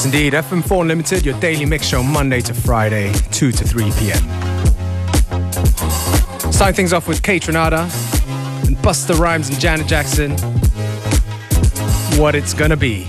Yes, indeed. FM4 Unlimited, your daily mix show Monday to Friday, 2 to 3 p.m. Sign things off with Kaytranada and Busta Rhymes and Janet Jackson. What it's gonna be.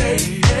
Future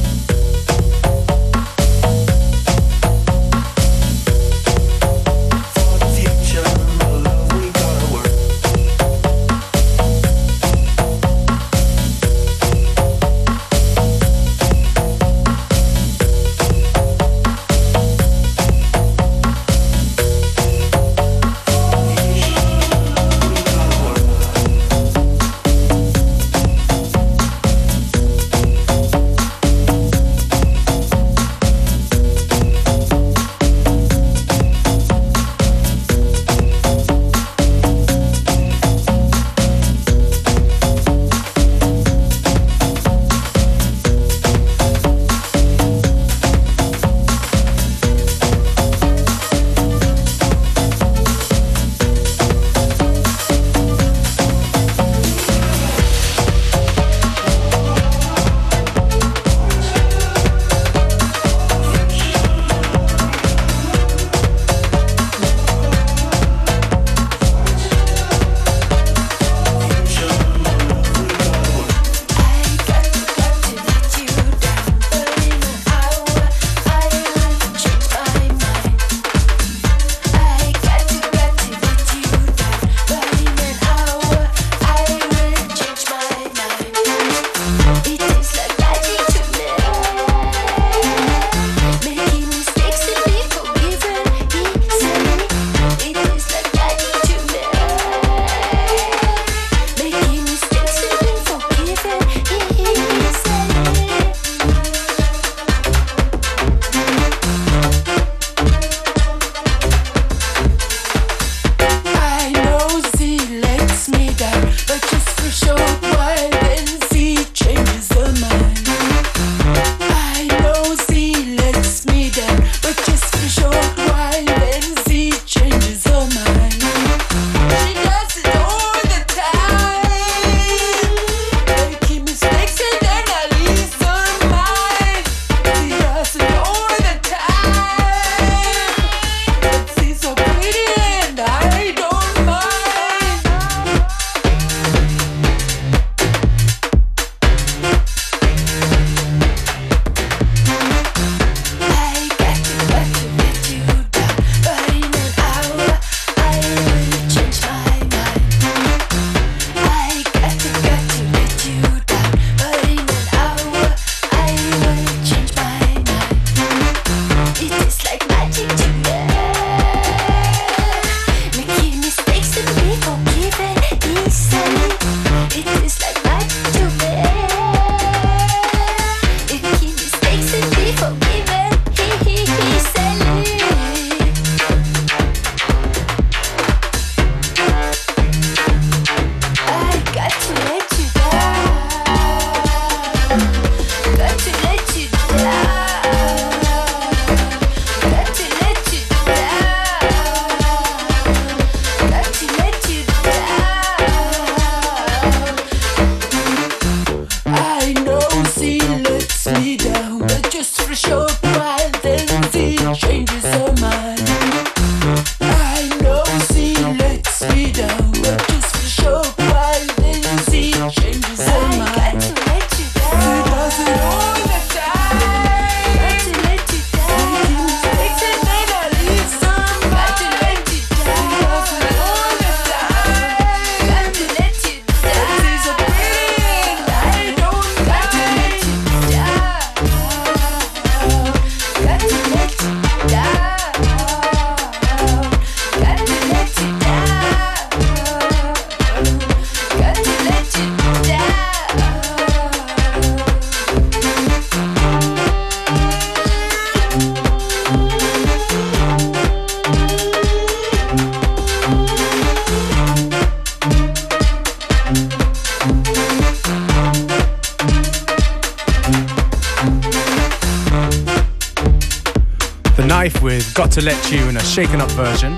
To Let You in a shaken up version.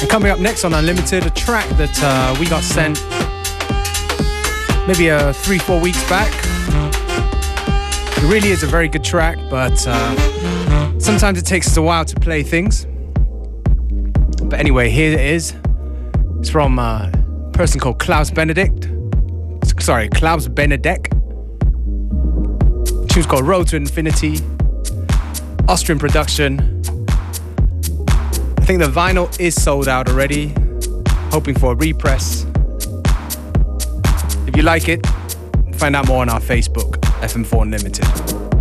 And coming up next on Unlimited, a track that uh, we got sent maybe uh, three, four weeks back. It really is a very good track, but uh, sometimes it takes us a while to play things. But anyway, here it is. It's from uh, a person called Klaus Benedict. Sorry, Klaus Benedek. Tune's called Road to Infinity. Austrian production. I think the vinyl is sold out already. Hoping for a repress. If you like it, find out more on our Facebook, FM4 Unlimited.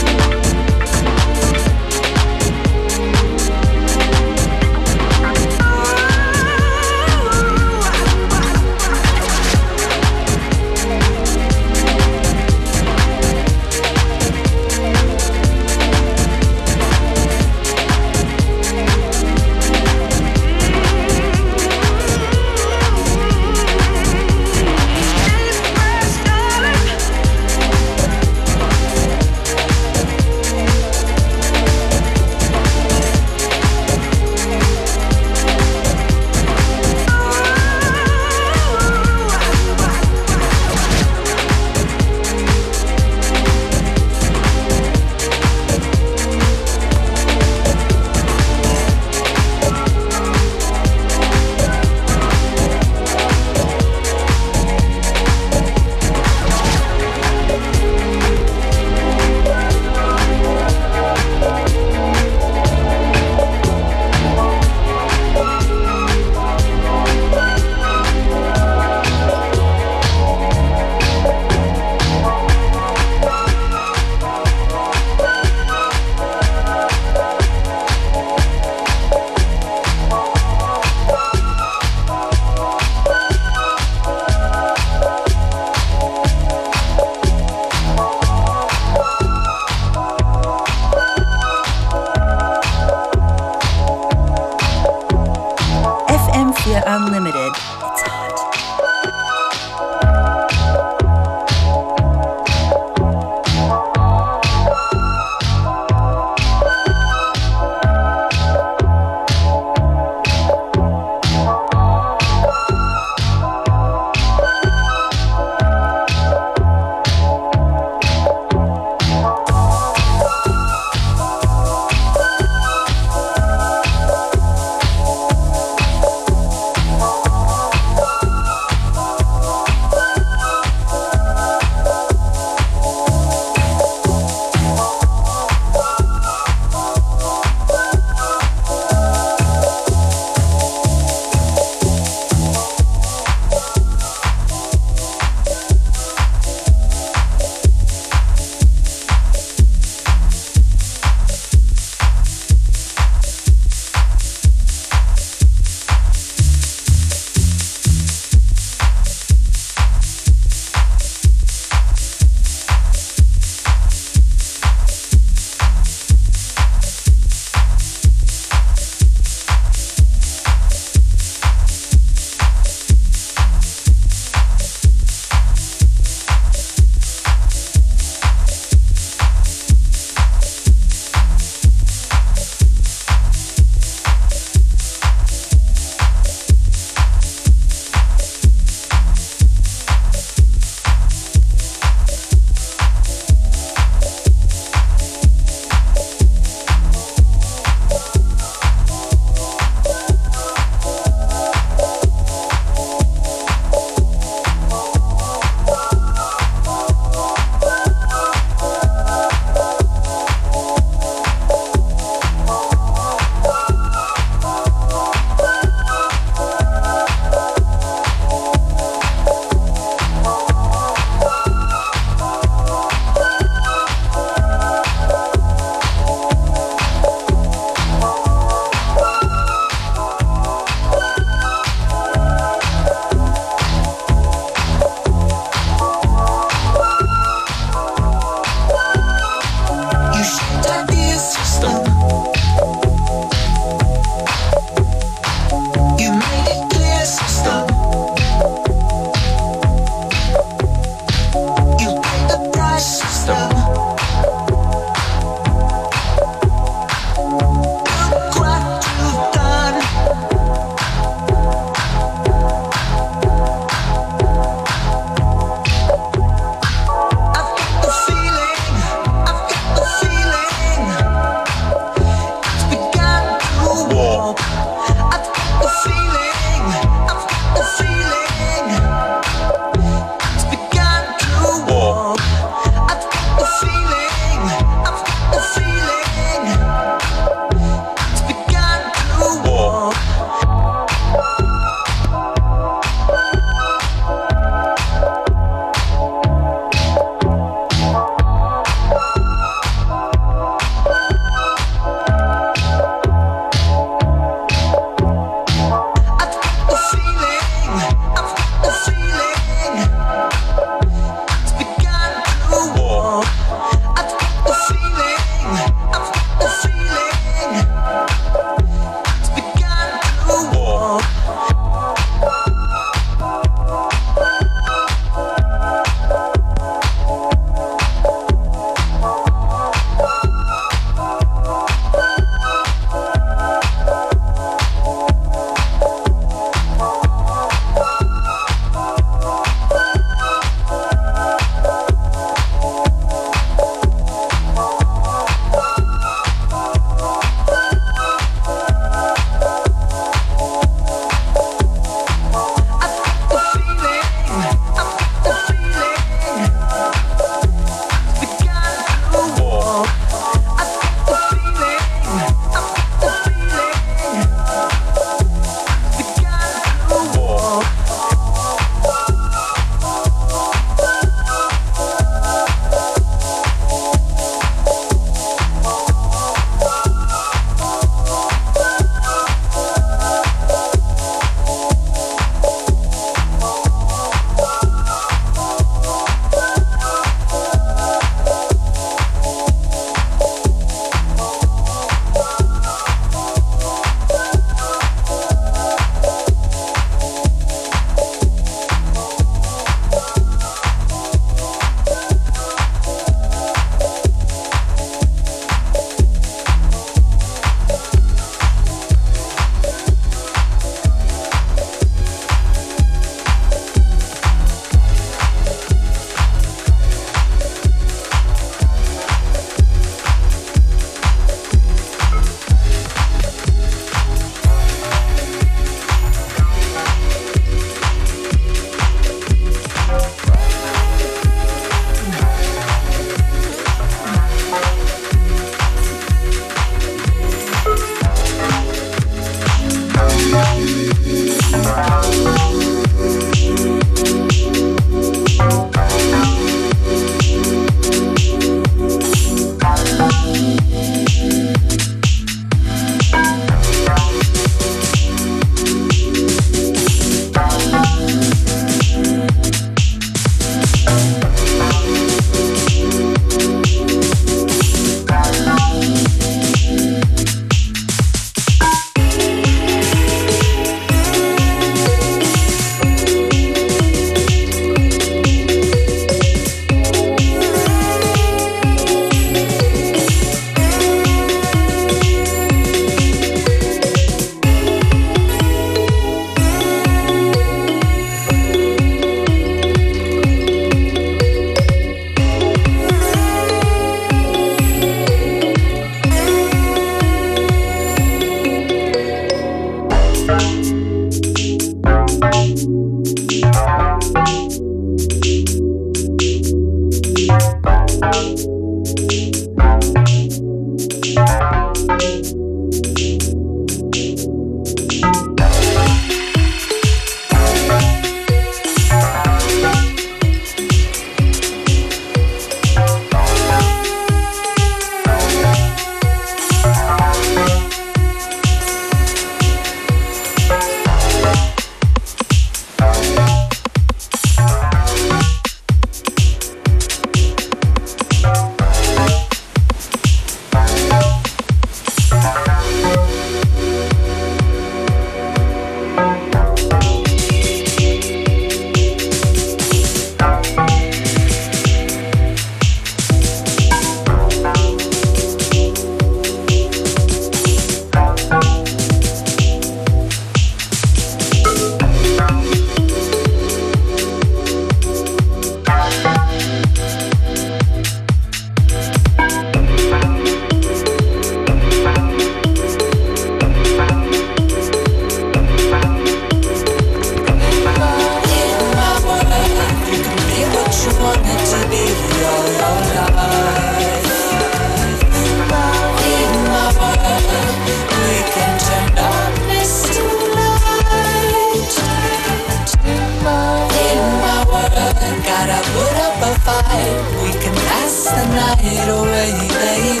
Gotta put up a fight. We can pass the night away, baby.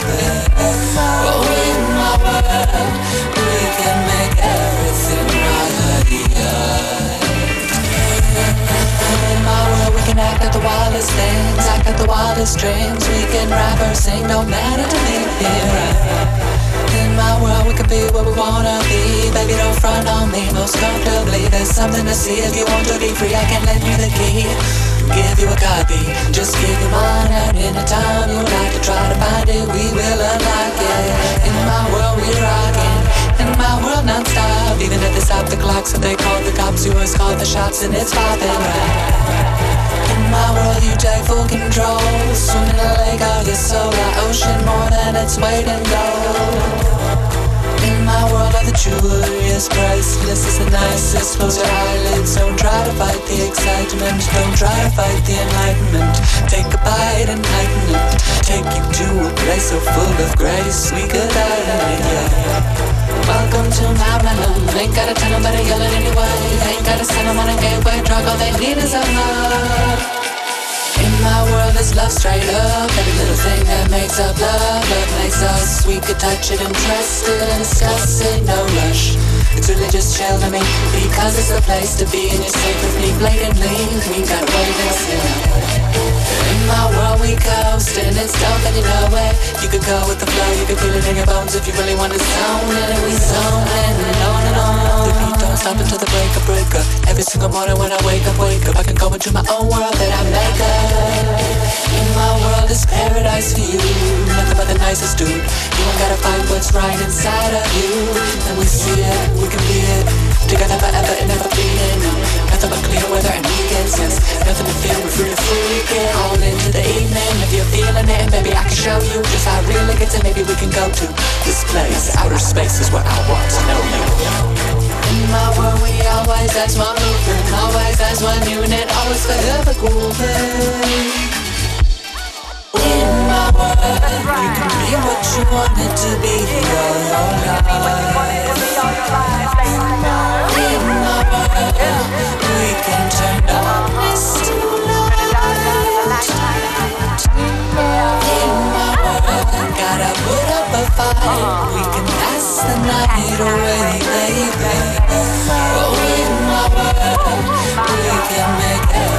Oh, in my world, we can make everything right. In my world, we can act out the wildest things, act out the wildest dreams. We can rap or sing, no matter to me. In my world, we can be what we wanna be. Baby, don't front on me most comfortably. There's something to see if you want to be free. I can lend you the key give you a copy. Just give me mine, and in a time you like to try to find it, we will unlock it. In my world, we rockin'. In my world, non-stop. Even if they stop the clock, so they call the cops. You always call the shots, and it's poppin' right. In my world, you take full control. Swim in the lake of your soul, the ocean more than its weight and gold my world of the jewelry is priceless It's the nicest, close your eyelids. Don't try to fight the excitement. Don't try to fight the enlightenment. Take a bite and lighten it. Take you to a place so full of grace. We could die tonight, yeah. Welcome to my realm Ain't gotta tell nobody, yell it anyway. Ain't gotta send them on a gateway. Drug All they need is a hug in my world, it's love straight up. Every little thing that makes up love, love makes us. We could touch it and trust it and discuss it, no rush. It's really just chill to me because it's a place to be and you're safe with me blatantly. We got way that's in my world we coast and it's dope and you know it You could go with the flow, you could feel it in your bones If you really wanna zone it, we zone it and on and on The beat don't stop until the break of breaker Every single morning when I wake up, wake up I can go into my own world You dude. You gotta find what's right inside of you. Then we see it, we can be it. Together forever and never being. Nothing but clear weather and weekends, yes. Nothing to fear, we're free to freak it. All into the evening. If you're feeling it, maybe I can show you just how real it gets, and maybe we can go to this place. Outer space is where I want to know you. In my world, we always as one movement, always as one unit, always forever thing what Be what you. wanted to be all your life In world We can turn darkness to light In my world Gotta put up a fight We can pass the night away, baby Oh, in my world We can make it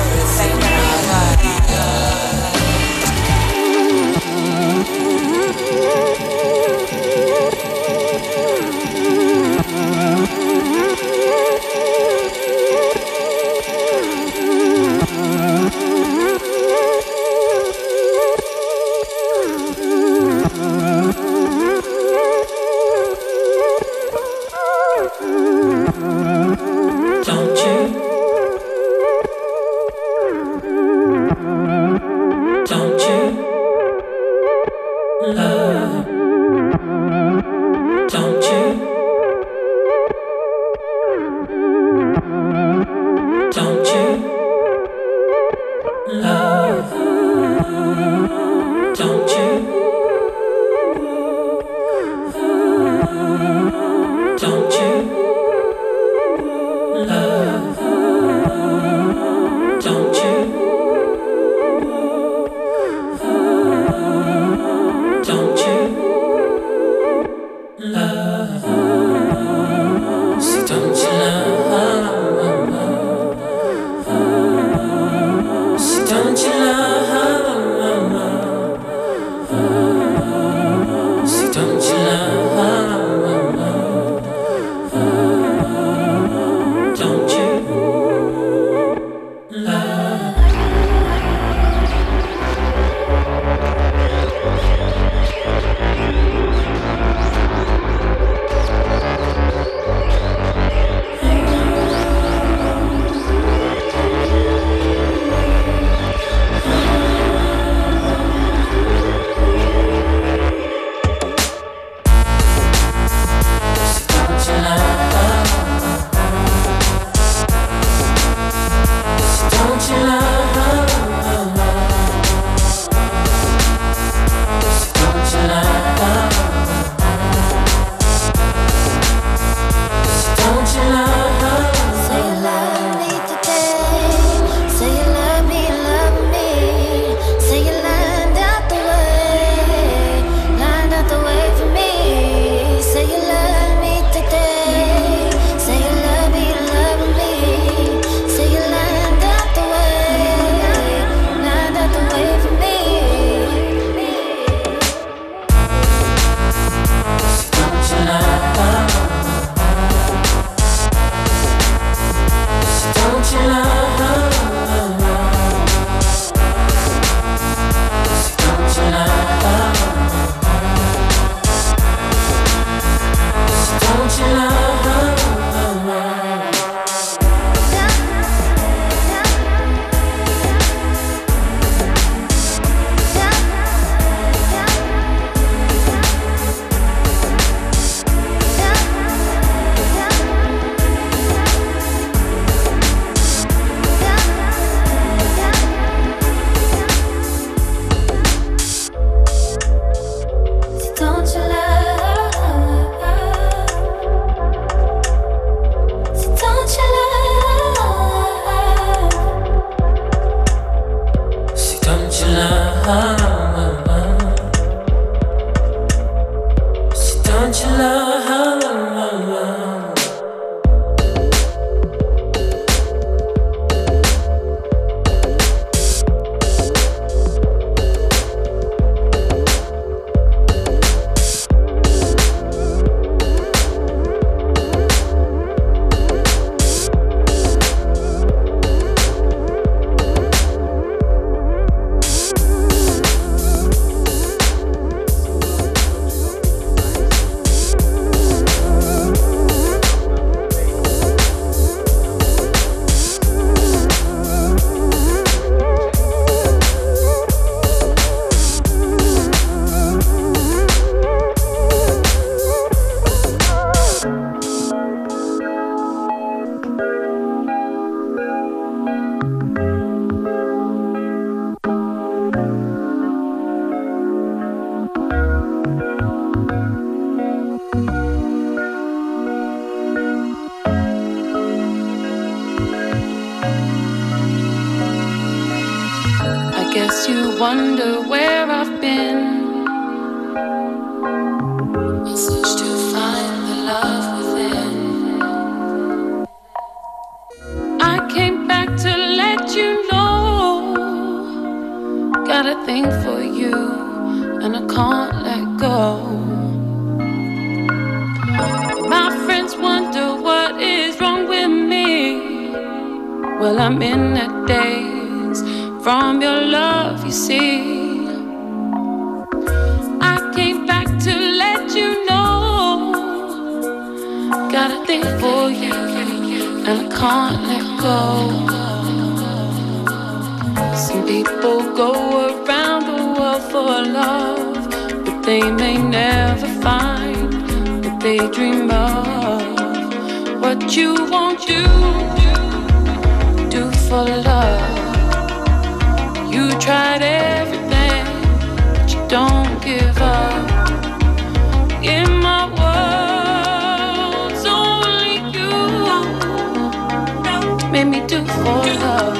love.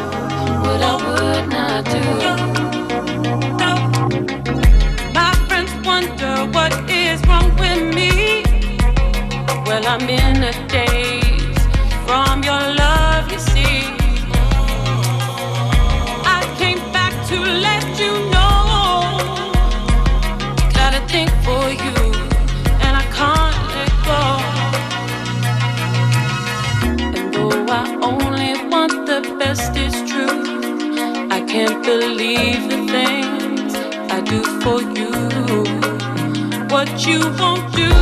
for you. What you won't do.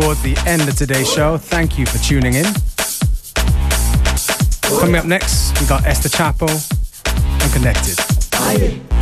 Towards the end of today's show, thank you for tuning in. Coming up next, we got Esther Chapo and Connected.